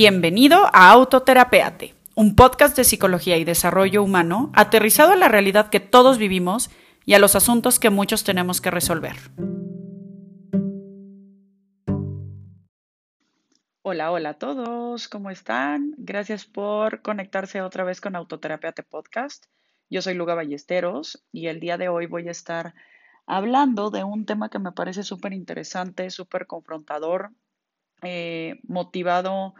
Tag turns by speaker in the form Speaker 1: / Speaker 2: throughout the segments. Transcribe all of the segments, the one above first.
Speaker 1: Bienvenido a Autoterapeate, un podcast de psicología y desarrollo humano aterrizado a la realidad que todos vivimos y a los asuntos que muchos tenemos que resolver. Hola, hola a todos, ¿cómo están? Gracias por conectarse otra vez con Autoterapeate Podcast. Yo soy Luga Ballesteros y el día de hoy voy a estar hablando de un tema que me parece súper interesante, súper confrontador, eh, motivado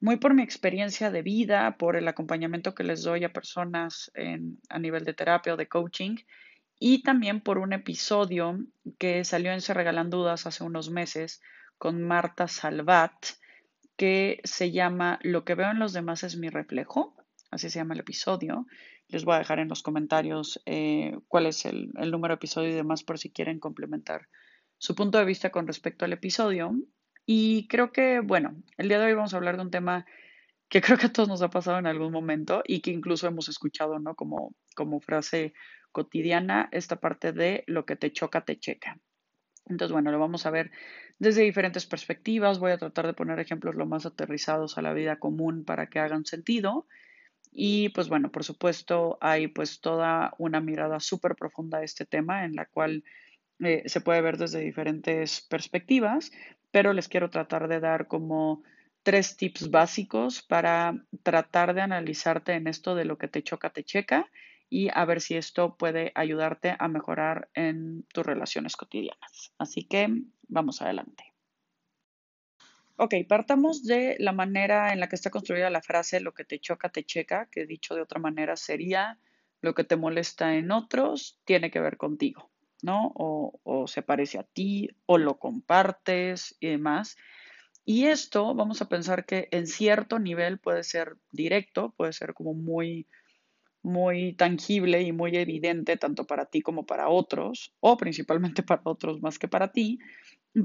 Speaker 1: muy por mi experiencia de vida, por el acompañamiento que les doy a personas a nivel de terapia o de coaching y también por un episodio que salió en Se Regalan Dudas hace unos meses con Marta Salvat, que se llama Lo que veo en los demás es mi reflejo, así se llama el episodio. Les voy a dejar en los comentarios eh, cuál es el, el número de episodio y demás por si quieren complementar su punto de vista con respecto al episodio. Y creo que, bueno, el día de hoy vamos a hablar de un tema que creo que a todos nos ha pasado en algún momento y que incluso hemos escuchado, ¿no? Como, como frase cotidiana, esta parte de lo que te choca, te checa. Entonces, bueno, lo vamos a ver desde diferentes perspectivas. Voy a tratar de poner ejemplos lo más aterrizados a la vida común para que hagan sentido. Y pues bueno, por supuesto, hay pues toda una mirada súper profunda a este tema en la cual eh, se puede ver desde diferentes perspectivas, pero les quiero tratar de dar como tres tips básicos para tratar de analizarte en esto de lo que te choca, te checa y a ver si esto puede ayudarte a mejorar en tus relaciones cotidianas. Así que vamos adelante. Ok, partamos de la manera en la que está construida la frase lo que te choca, te checa, que dicho de otra manera sería lo que te molesta en otros tiene que ver contigo. ¿No? O, se parece a ti, o lo compartes y demás. Y esto vamos a pensar que en cierto nivel puede ser directo, puede ser como muy, muy tangible y muy evidente tanto para ti como para otros, o principalmente para otros más que para ti.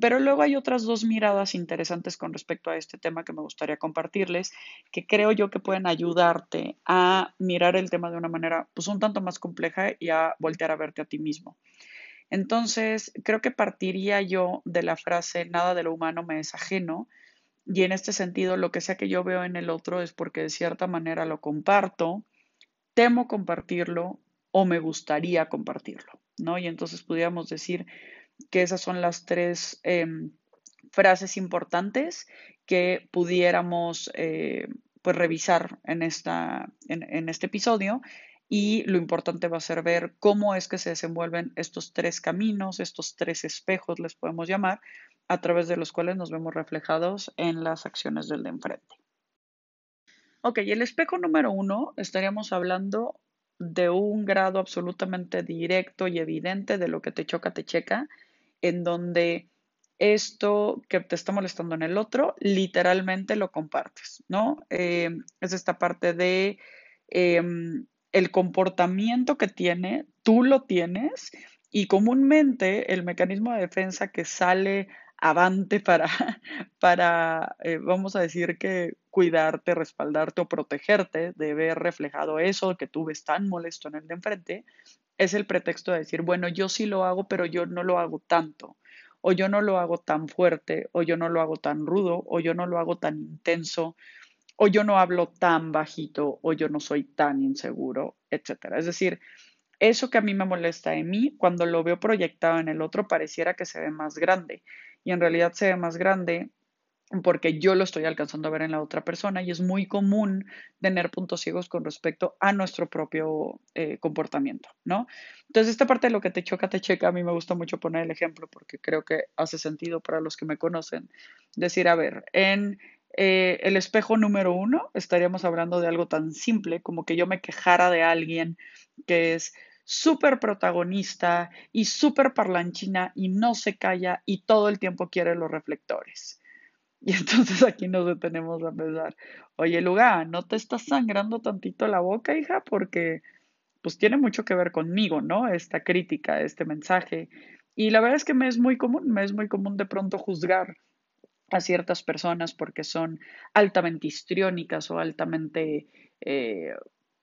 Speaker 1: Pero luego hay otras dos miradas interesantes con respecto a este tema que me gustaría compartirles, que creo yo que pueden ayudarte a mirar el tema de una manera pues un tanto más compleja y a voltear a verte a ti mismo. Entonces, creo que partiría yo de la frase, nada de lo humano me es ajeno, y en este sentido, lo que sea que yo veo en el otro es porque de cierta manera lo comparto, temo compartirlo o me gustaría compartirlo, ¿no? Y entonces pudiéramos decir que esas son las tres em, frases importantes que pudiéramos eh, pues revisar en, esta, en este episodio y lo importante va a ser ver cómo es que se desenvuelven estos tres caminos, estos tres espejos, les podemos llamar, a través de los cuales nos vemos reflejados en las acciones del de enfrente. Ok, el espejo número uno, estaríamos hablando de un grado absolutamente directo y evidente de lo que te choca, te checa, en donde esto que te está molestando en el otro, literalmente lo compartes, ¿no? Eh, es esta parte de em, el comportamiento que tiene, tú lo tienes y comúnmente el mecanismo de defensa que sale avante para, para eh, vamos a decir que cuidarte, respaldarte o protegerte de ver reflejado eso que tú ves tan molesto en el de enfrente, es el pretexto de decir, bueno, yo sí lo hago, pero yo no lo hago tanto, o yo no lo hago tan fuerte, o yo no lo hago tan rudo, o yo no lo hago tan intenso, o yo no hablo tan bajito, o yo no soy tan inseguro, etcétera. Es decir, eso que a mí me molesta en mí, cuando lo veo proyectado en el otro, pareciera que se ve más grande. Y en realidad se ve más grande porque yo lo estoy alcanzando a ver en la otra persona y es muy común tener puntos ciegos con respecto a nuestro propio eh, comportamiento, ¿no? Entonces, esta parte de lo que te choca, te checa, a mí me gusta mucho poner el ejemplo porque creo que hace sentido para los que me conocen. Decir, a ver, en eh, el espejo número uno, estaríamos hablando de algo tan simple como que yo me quejara de alguien que es súper protagonista y súper parlanchina y no se calla y todo el tiempo quiere los reflectores. Y entonces aquí nos detenemos a pensar, oye, Luga, ¿no te estás sangrando tantito la boca, hija? Porque pues tiene mucho que ver conmigo, ¿no? Esta crítica, este mensaje. Y la verdad es que me es muy común, me es muy común de pronto juzgar a ciertas personas porque son altamente histriónicas o altamente,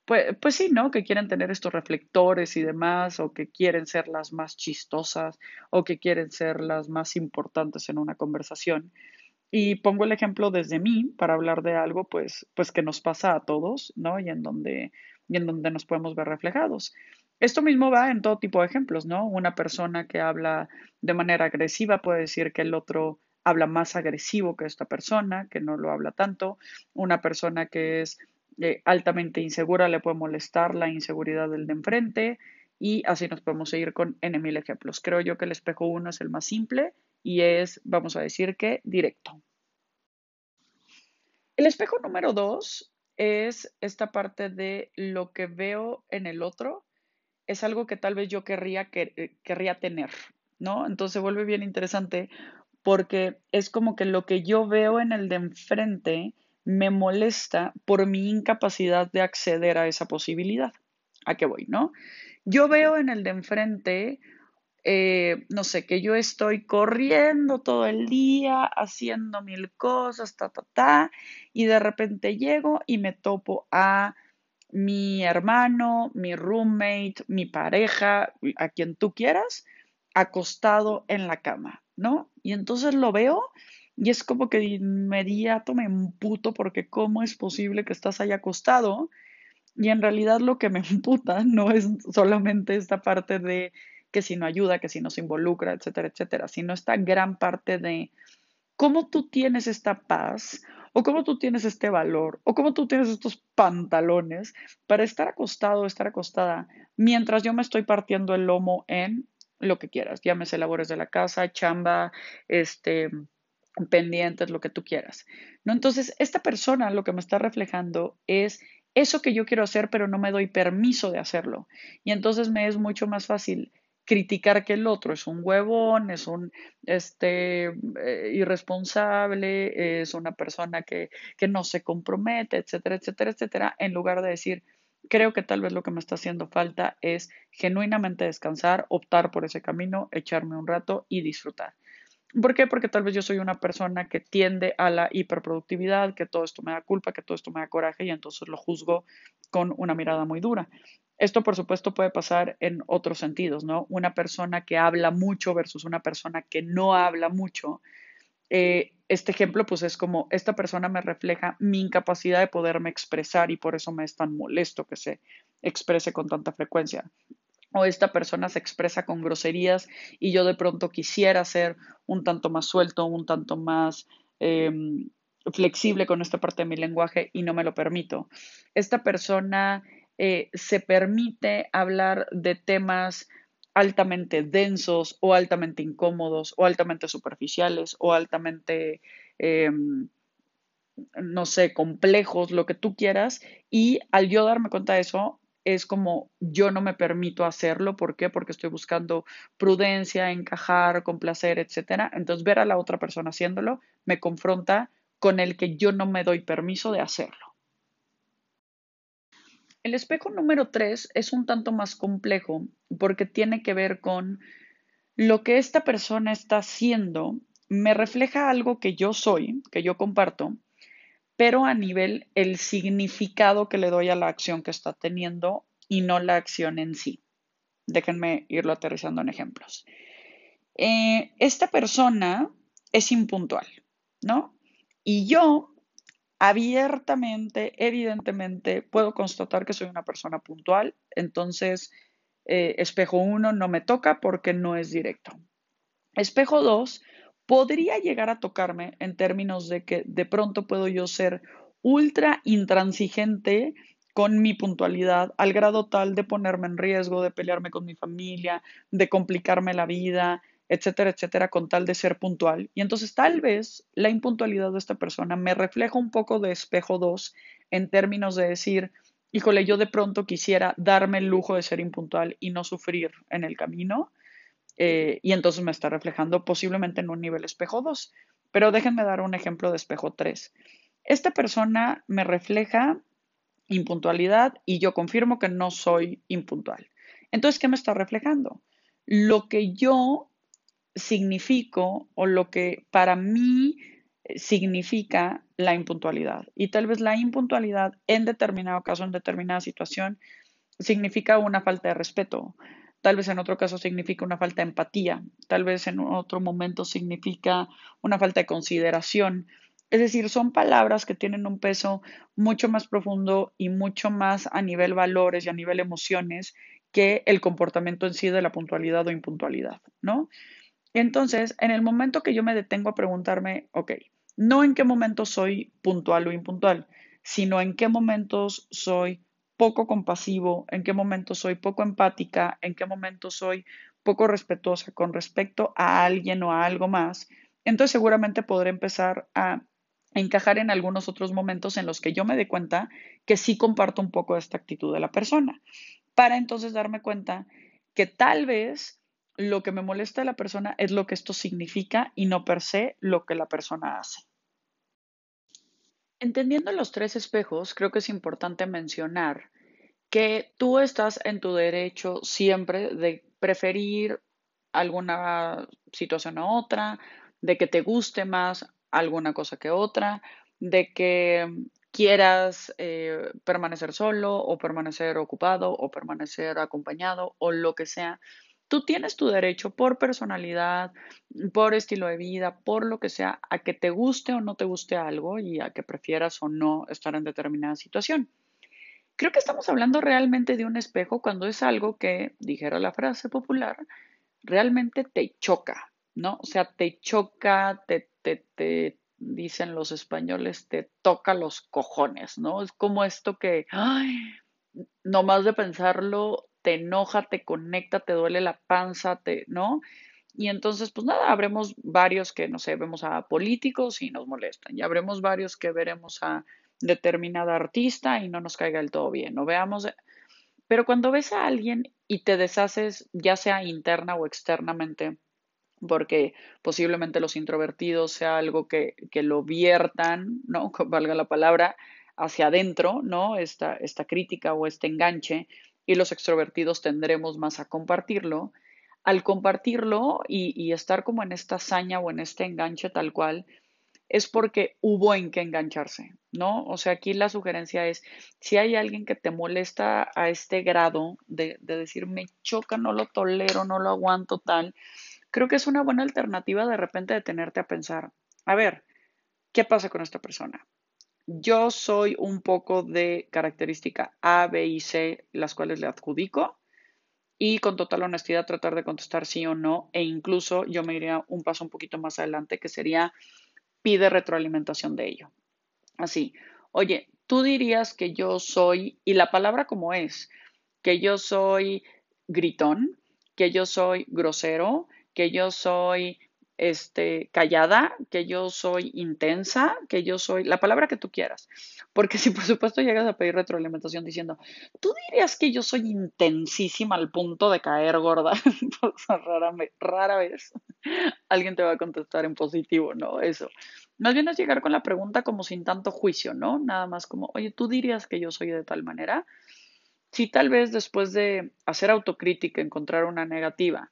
Speaker 1: pues, pues sí, ¿no? Que quieren tener estos reflectores y demás, o que quieren ser las más chistosas, o que quieren ser las más importantes en una conversación. Y pongo el ejemplo desde mí para hablar de algo, pues, pues que nos pasa a todos, ¿no? Y en donde, y en donde nos podemos ver reflejados. Esto mismo va en todo tipo de ejemplos, ¿no? Una persona que habla de manera agresiva puede decir que el otro habla más agresivo que esta persona, que no lo habla tanto. Una persona que es eh, altamente insegura le puede molestar la inseguridad del de enfrente y así nos podemos seguir con N mil ejemplos. Creo yo que el espejo 1 es el más simple y es, vamos a decir que, directo. El espejo número 2 es esta parte de lo que veo en el otro es algo que tal vez yo querría, que, eh, querría tener, ¿no? Entonces vuelve bien interesante porque es como que lo que yo veo en el de enfrente me molesta por mi incapacidad de acceder a esa posibilidad. ¿A qué voy, no? Yo veo en el de enfrente, eh, no sé, que yo estoy corriendo todo el día, haciendo mil cosas, ta, ta, ta, y de repente llego y me topo a mi hermano, mi roommate, mi pareja, a quien tú quieras, acostado en la cama, ¿no? Y entonces lo veo y es como que de inmediato me emputo porque cómo es posible que estás ahí acostado y en realidad lo que me emputa no es solamente esta parte de que si no ayuda, que si no se involucra, etcétera, etcétera, sino esta gran parte de cómo tú tienes esta paz o cómo tú tienes este valor, o cómo tú tienes estos pantalones para estar acostado estar acostada mientras yo me estoy partiendo el lomo en lo que quieras, llámese labores de la casa, chamba, este, pendientes, lo que tú quieras. ¿no? Entonces, esta persona lo que me está reflejando es eso que yo quiero hacer, pero no me doy permiso de hacerlo. Y entonces me es mucho más fácil criticar que el otro es un huevón, es un este, eh, irresponsable, es una persona que, que no se compromete, etcétera, etcétera, etcétera, en lugar de decir, creo que tal vez lo que me está haciendo falta es genuinamente descansar, optar por ese camino, echarme un rato y disfrutar. ¿Por qué? Porque tal vez yo soy una persona que tiende a la hiperproductividad, que todo esto me da culpa, que todo esto me da coraje y entonces lo juzgo con una mirada muy dura. Esto, por supuesto, puede pasar en otros sentidos, ¿no? Una persona que habla mucho versus una persona que no habla mucho. Eh, este ejemplo, pues es como, esta persona me refleja mi incapacidad de poderme expresar y por eso me es tan molesto que se exprese con tanta frecuencia. O esta persona se expresa con groserías y yo de pronto quisiera ser un tanto más suelto, un tanto más em, flexible con esta parte de mi lenguaje y no me lo permito. Esta persona eh, se permite hablar de temas altamente densos o altamente incómodos o altamente superficiales o altamente, em, no sé, complejos, lo que tú quieras. Y al yo darme cuenta de eso, es como yo no me permito hacerlo. ¿Por qué? Porque estoy buscando prudencia, encajar, complacer, etc. Entonces, ver a la otra persona haciéndolo me confronta con el que yo no me doy permiso de hacerlo. El espejo número 3 es un tanto más complejo porque tiene que ver con lo que esta persona está haciendo me refleja algo que yo soy, que yo comparto, pero a nivel el significado que le doy a la acción que está teniendo y no la acción en sí. Déjenme irlo aterrizando en ejemplos. Eh, esta persona es impuntual, ¿no? Y yo abiertamente, evidentemente, puedo constatar que soy una persona puntual, entonces eh, espejo 1 no me toca porque no es directo. Espejo 2 podría llegar a tocarme en términos de que de pronto puedo yo ser ultra intransigente con mi puntualidad al grado tal de ponerme en riesgo, de pelearme con mi familia, de complicarme la vida, etcétera, etcétera, con tal de ser puntual. Y entonces tal vez la impuntualidad de esta persona me refleja un poco de espejo 2 en términos de decir, híjole, yo de pronto quisiera darme el lujo de ser impuntual y no sufrir en el camino. Eh, y entonces me está reflejando posiblemente en un nivel espejo 2. Pero déjenme dar un ejemplo de espejo 3. Esta persona me refleja impuntualidad y yo confirmo que no soy impuntual. Entonces, ¿qué me está reflejando? Lo que yo significo o lo que para mí eh, significa la impuntualidad. Y tal vez la impuntualidad en determinado caso, en determinada situación, significa una falta de respeto. tal vez en otro caso significa una falta de empatía, tal vez en otro momento significa una falta de consideración. Es decir, son palabras que tienen un peso mucho más profundo y mucho más a nivel valores y a nivel emociones que el comportamiento en sí de la puntualidad o impuntualidad, ¿no? Entonces, en el momento que yo me detengo a preguntarme, ok, no en qué momento soy puntual o impuntual, sino en qué momentos soy poco compasivo, en qué momentos soy poco empática, en qué momentos soy poco respetuosa con respecto a alguien o a algo más, entonces seguramente podré empezar a encajar en algunos otros momentos en los que yo me dé cuenta que sí comparto un poco esta actitud de la persona, para entonces darme cuenta que tal vez lo que me molesta de la persona es lo que esto significa y no per se lo que la persona hace. Entendiendo los tres espejos, creo que es importante mencionar que tú estás en tu derecho siempre de preferir alguna situación a otra, de que te guste más alguna cosa que otra, de que quieras eh, permanecer solo o permanecer ocupado o permanecer acompañado o lo que sea. Tú tienes tu derecho por personalidad, por estilo de vida, por lo que sea, a que te guste o no te guste algo y a que prefieras o no estar en determinada situación. Creo que estamos hablando realmente de un espejo cuando es algo que, dijera la frase popular, realmente te choca, ¿no? O sea, te choca, te, te, te dicen los españoles, te toca los cojones, ¿no? Es como esto que, ay, nomás de pensarlo, te enoja, te conecta, te duele la panza, te, ¿no? Y entonces, pues nada, habremos varios que, no sé, vemos a políticos y nos molestan, y habremos varios que veremos a determinada artista y no nos caiga del todo bien, ¿no? Veamos, pero cuando ves a alguien y te deshaces, ya sea interna o externamente, porque posiblemente los introvertidos sea algo que, que lo viertan, ¿no? Valga la palabra, hacia adentro, ¿no? Esta, esta crítica o este enganche, y los extrovertidos tendremos más a compartirlo. Al compartirlo y, estar como en esta hazaña o en este enganche tal cual, es porque hubo en qué engancharse, ¿no? O sea, aquí la sugerencia es, si hay alguien que te molesta a este grado de, de, decir, me choca, no lo tolero, no lo aguanto tal, creo que es una buena alternativa de repente de tenerte a pensar, a ver, ¿qué pasa con esta persona? Yo soy un poco de característica A, B y C, las cuales le adjudico, y con total honestidad tratar de contestar sí o no, e incluso yo me iría un paso un poquito más adelante, que sería pide retroalimentación de ello. Así, oye, tú dirías que yo soy, y la palabra como es, que yo soy gritón, que yo soy grosero, que yo soy este, callada, que yo soy intensa, que yo soy la palabra que tú quieras. Porque si por supuesto llegas a pedir retroalimentación diciendo, tú dirías que yo soy intensísima al punto de caer gorda, pues rara, rara vez alguien te va a contestar en positivo, ¿no? Eso. Más bien es llegar con la pregunta como sin tanto juicio, ¿no? Nada más como, oye, tú dirías que yo soy de tal manera. Si tal vez después de hacer autocrítica, encontrar una negativa,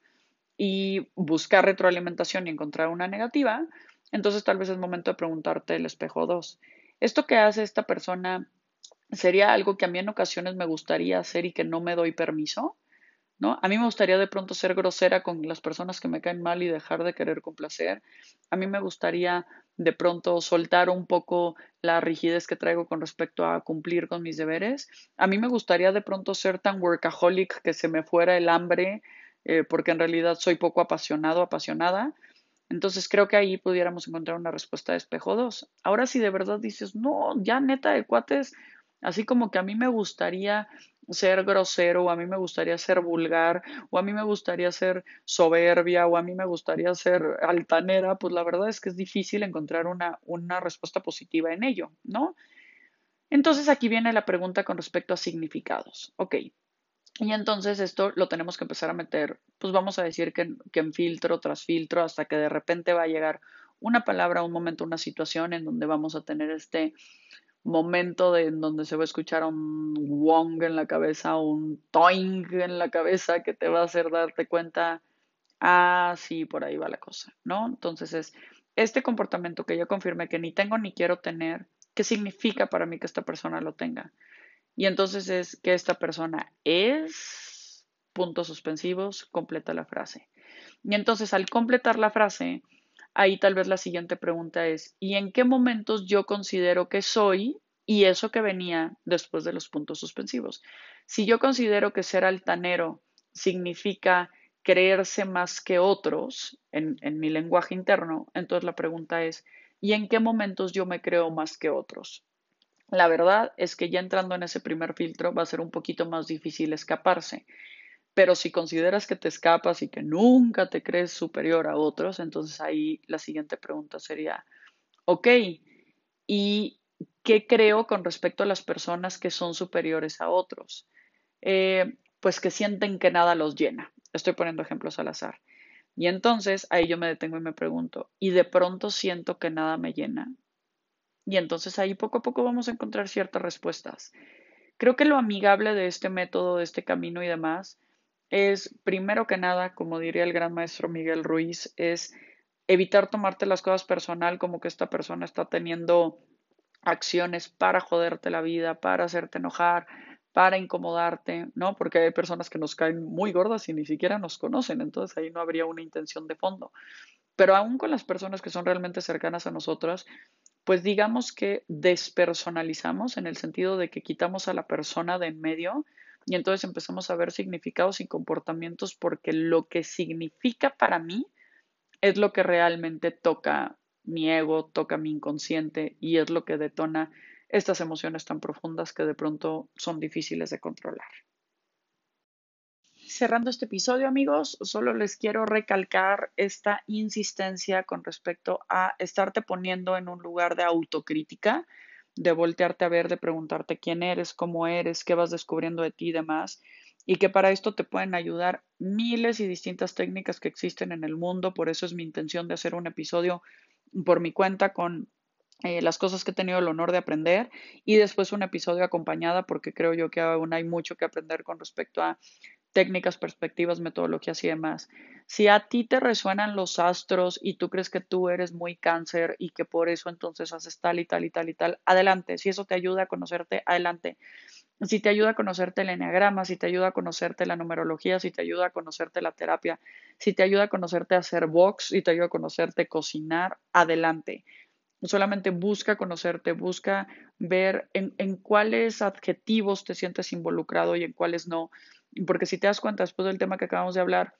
Speaker 1: y buscar retroalimentación y encontrar una negativa, entonces tal vez es momento de preguntarte el espejo 2. ¿Esto que hace esta persona sería algo que a mí en ocasiones me gustaría hacer y que no me doy permiso? ¿No? A mí me gustaría de pronto ser grosera con las personas que me caen mal y dejar de querer complacer. A mí me gustaría de pronto soltar un poco la rigidez que traigo con respecto a cumplir con mis deberes. A mí me gustaría de pronto ser tan workaholic que se me fuera el hambre eh, porque en realidad soy poco apasionado, apasionada. Entonces creo que ahí pudiéramos encontrar una respuesta de espejo 2. Ahora si de verdad dices, no, ya neta de cuates, así como que a mí me gustaría ser grosero, o a mí me gustaría ser vulgar, o a mí me gustaría ser soberbia, o a mí me gustaría ser altanera, pues la verdad es que es difícil encontrar una, una respuesta positiva en ello, ¿no? Entonces aquí viene la pregunta con respecto a significados. Ok, y entonces esto lo tenemos que empezar a meter, pues vamos a decir que, en filtro tras filtro, hasta que de repente va a llegar una palabra, un momento, una situación en donde vamos a tener este momento de, en donde se va a escuchar un wong en la cabeza, un toing en la cabeza que te va a hacer darte cuenta, ah, sí, por ahí va la cosa, ¿no? Entonces es este comportamiento que yo confirmé que ni tengo ni quiero tener, ¿qué significa para mí que esta persona lo tenga? Y entonces es que esta persona es puntos suspensivos, completa la frase. Y entonces al completar la frase, ahí tal vez la siguiente pregunta es, ¿y en qué momentos yo considero que soy y eso que venía después de los puntos suspensivos? Si yo considero que ser altanero significa creerse más que otros en, en mi lenguaje interno, entonces la pregunta es, ¿y en qué momentos yo me creo más que otros? La verdad es que ya entrando en ese primer filtro va a ser un poquito más difícil escaparse. Pero si consideras que te escapas y que nunca te crees superior a otros, entonces ahí la siguiente pregunta sería, ok, ¿y qué creo con respecto a las personas que son superiores a otros? Eh, pues que sienten que nada los llena. Estoy poniendo ejemplos al azar. Y entonces ahí yo me detengo y me pregunto, ¿y de pronto siento que nada me llena? Y entonces ahí poco a poco vamos a encontrar ciertas respuestas. Creo que lo amigable de este método, de este camino y demás, es, primero que nada, como diría el gran maestro Miguel Ruiz, es evitar tomarte las cosas personal como que esta persona está teniendo acciones para joderte la vida, para hacerte enojar, para incomodarte, ¿no? Porque hay personas que nos caen muy gordas y ni siquiera nos conocen, entonces ahí no habría una intención de fondo. Pero aún con las personas que son realmente cercanas a nosotras, pues digamos que despersonalizamos en el sentido de que quitamos a la persona de en medio y entonces empezamos a ver significados y comportamientos porque lo que significa para mí es lo que realmente toca mi ego, toca mi inconsciente y es lo que detona estas emociones tan profundas que de pronto son difíciles de controlar. Cerrando este episodio, amigos, solo les quiero recalcar esta insistencia con respecto a estarte poniendo en un lugar de autocrítica de voltearte a ver, de preguntarte quién eres, cómo eres, qué vas descubriendo de ti y demás. Y que para esto te pueden ayudar miles y distintas técnicas que existen en el mundo. Por eso es mi intención de hacer un episodio por mi cuenta con eh, las cosas que he tenido el honor de aprender y después un episodio acompañada porque creo yo que aún hay mucho que aprender con respecto a técnicas, perspectivas, metodologías y demás. Si a ti te resuenan los astros y tú crees que tú eres muy cáncer y que por eso entonces haces tal y tal y tal y tal, adelante. Si eso te ayuda a conocerte, adelante. Si te ayuda a conocerte el enneagrama, si te ayuda a conocerte la numerología, si te ayuda a conocerte la terapia, si te ayuda a conocerte hacer box, si te ayuda a conocerte cocinar, adelante. Solamente busca conocerte, busca ver en, en cuáles adjetivos te sientes involucrado y en cuáles no porque si te das cuenta después del tema que acabamos de hablar,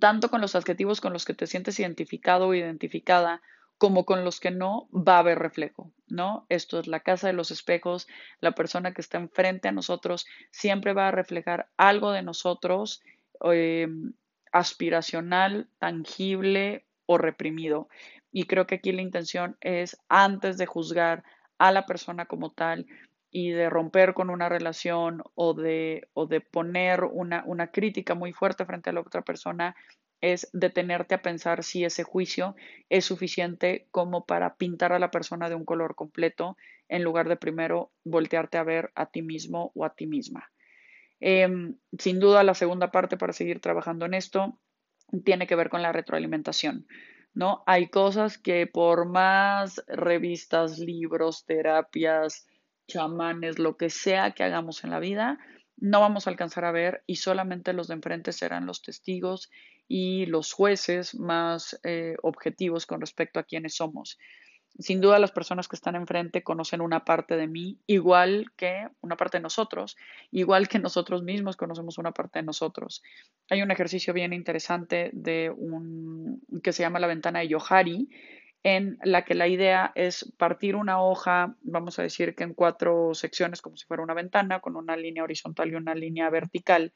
Speaker 1: tanto con los adjetivos con los que te sientes identificado o identificada, como con los que no, va a haber reflejo, ¿no? Esto es la casa de los espejos, la persona que está enfrente a nosotros siempre va a reflejar algo de nosotros em, aspiracional, tangible o reprimido. Y creo que aquí la intención es, antes de juzgar a la persona como tal, y de romper con una relación o de, o de poner una, una crítica muy fuerte frente a la otra persona es detenerte a pensar si ese juicio es suficiente como para pintar a la persona de un color completo en lugar de primero voltearte a ver a ti mismo o a ti misma. Em, sin duda, la segunda parte para seguir trabajando en esto tiene que ver con la retroalimentación. ¿no? Hay cosas que por más revistas, libros, terapias, chamanes, lo que sea que hagamos en la vida, no vamos a alcanzar a ver y solamente los de enfrente serán los testigos y los jueces más eh, objetivos con respecto a quiénes somos. Sin duda las personas que están enfrente conocen una parte de mí, igual que una parte de nosotros, igual que nosotros mismos conocemos una parte de nosotros. Hay un ejercicio bien interesante de un que se llama la ventana de Yohari, en la que la idea es partir una hoja, vamos a decir que en cuatro secciones, como si fuera una ventana, con una línea horizontal y una línea vertical,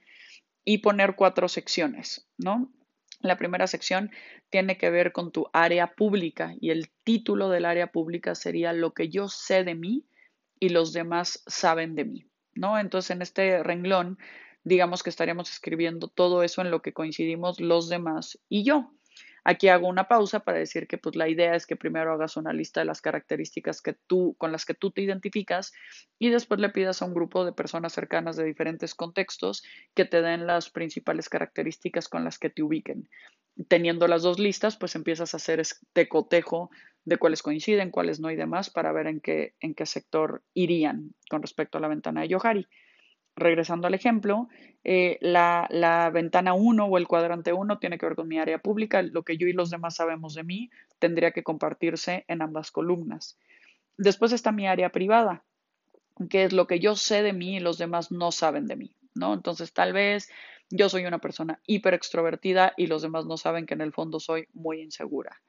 Speaker 1: y poner cuatro secciones, ¿no? La primera sección tiene que ver con tu área pública y el título del área pública sería lo que yo sé de mí y los demás saben de mí, ¿no? Entonces en este renglón, digamos que estaríamos escribiendo todo eso en lo que coincidimos los demás y yo. Aquí hago una pausa para decir que pues la idea es que primero hagas una lista de las características que tú, con las que tú te identificas y después le pidas a un grupo de personas cercanas de diferentes contextos que te den las principales características con las que te ubiquen. Teniendo las dos listas, pues empiezas a hacer este cotejo de cuáles coinciden, cuáles no y demás para ver en qué, en qué sector irían con respecto a la ventana de Yohari. Regresando al ejemplo, eh, la, la, ventana 1 o el cuadrante 1 tiene que ver con mi área pública. Lo que yo y los demás sabemos de mí tendría que compartirse en ambas columnas. Después está mi área privada, que es lo que yo sé de mí y los demás no saben de mí, ¿no? Entonces, tal vez yo soy una persona hiper extrovertida y los demás no saben que en el fondo soy muy insegura.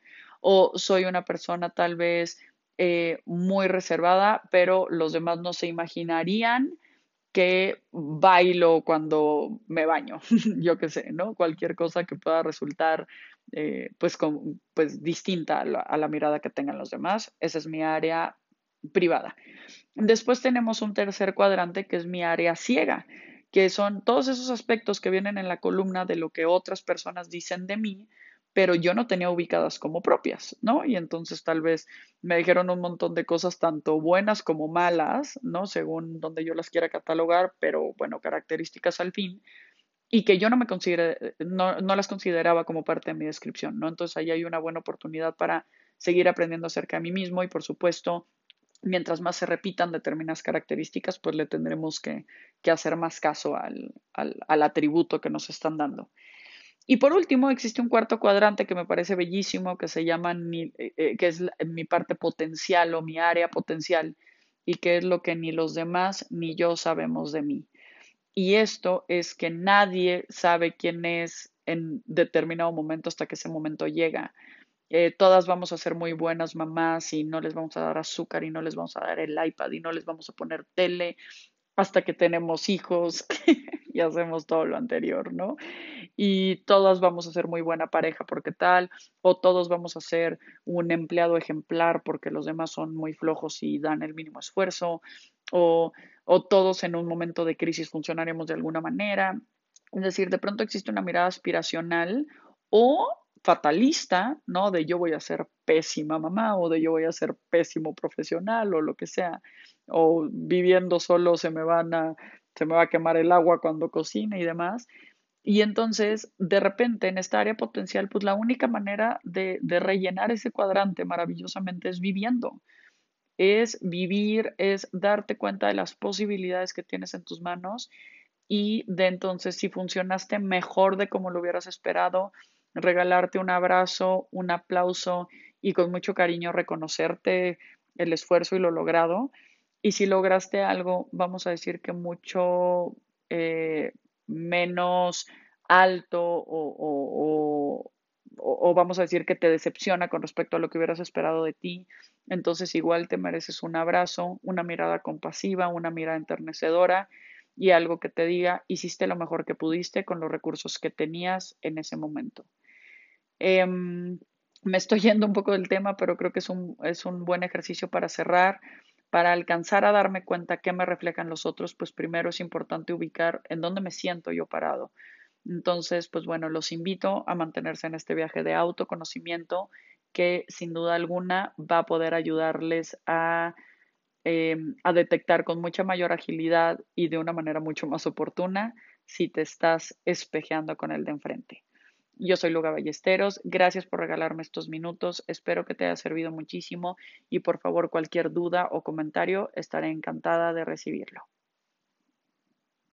Speaker 1: O soy una persona tal vez eh, muy reservada, pero los demás no se imaginarían que bailo cuando me baño, yo qué sé, ¿no? Cualquier cosa que pueda resultar eh, pues, pues distinta a la, a la mirada que tengan los demás. Esa es mi área privada. Después tenemos un tercer cuadrante que es mi área ciega, que son todos esos aspectos que vienen en la columna de lo que otras personas dicen de mí, pero yo no tenía ubicadas como propias, ¿no? Y entonces tal vez me dijeron un montón de cosas, tanto buenas como malas, ¿no? Según donde yo las quiera catalogar, pero bueno, características al fin, y que yo no me considere, no, no las consideraba como parte de mi descripción, ¿no? Entonces ahí hay una buena oportunidad para seguir aprendiendo acerca de mí mismo y por supuesto mientras más se repitan determinadas características, pues le tendremos que, hacer más caso al, atributo que nos están dando. Y por último, existe un cuarto cuadrante que me parece bellísimo, que se llama, eh, eh, que es mi parte potencial o mi área potencial, y que es lo que ni los demás ni yo sabemos de mí. Y esto es que nadie sabe quién es en determinado momento hasta que ese momento llega. Eh, todas vamos a ser muy buenas mamás y no les vamos a dar azúcar y no les vamos a dar el iPad y no les vamos a poner tele hasta que tenemos hijos y hacemos todo lo anterior, ¿no? Y todas vamos a ser muy buena pareja porque tal, o todos vamos a ser un empleado ejemplar porque los demás son muy flojos y dan el mínimo esfuerzo, o, o todos en un momento de crisis funcionaremos de alguna manera. Es decir, de pronto existe una mirada aspiracional o fatalista, ¿no? De yo voy a ser pésima mamá o de yo voy a ser pésimo profesional o lo que sea, o viviendo solo se me van a, se me va a quemar el agua cuando cocine y demás. Y entonces, de repente, en esta área potencial, pues la única manera de, de rellenar ese cuadrante maravillosamente es viviendo. Es vivir, es darte cuenta de las posibilidades que tienes en tus manos y de entonces si funcionaste mejor de como lo hubieras esperado, regalarte un abrazo, un aplauso y con mucho cariño reconocerte el esfuerzo y lo logrado. Y si lograste algo, vamos a decir que mucho eh, menos alto o, o, vamos a decir que te decepciona con respecto a lo que hubieras esperado de ti, entonces igual te mereces un abrazo, una mirada compasiva, una mirada enternecedora y algo que te diga, hiciste lo mejor que pudiste con los recursos que tenías en ese momento. Em, me estoy yendo un poco del tema, pero creo que es un, es un buen ejercicio para cerrar. Para alcanzar a darme cuenta qué me reflejan los otros, pues primero es importante ubicar en dónde me siento yo parado. Entonces, pues bueno, los invito a mantenerse en este viaje de autoconocimiento que sin duda alguna va a poder ayudarles a, em, a detectar con mucha mayor agilidad y de una manera mucho más oportuna si te estás espejeando con el de enfrente. Yo soy Luga Ballesteros. Gracias por regalarme estos minutos. Espero que te haya servido muchísimo y por favor cualquier duda o comentario estaré encantada de recibirlo.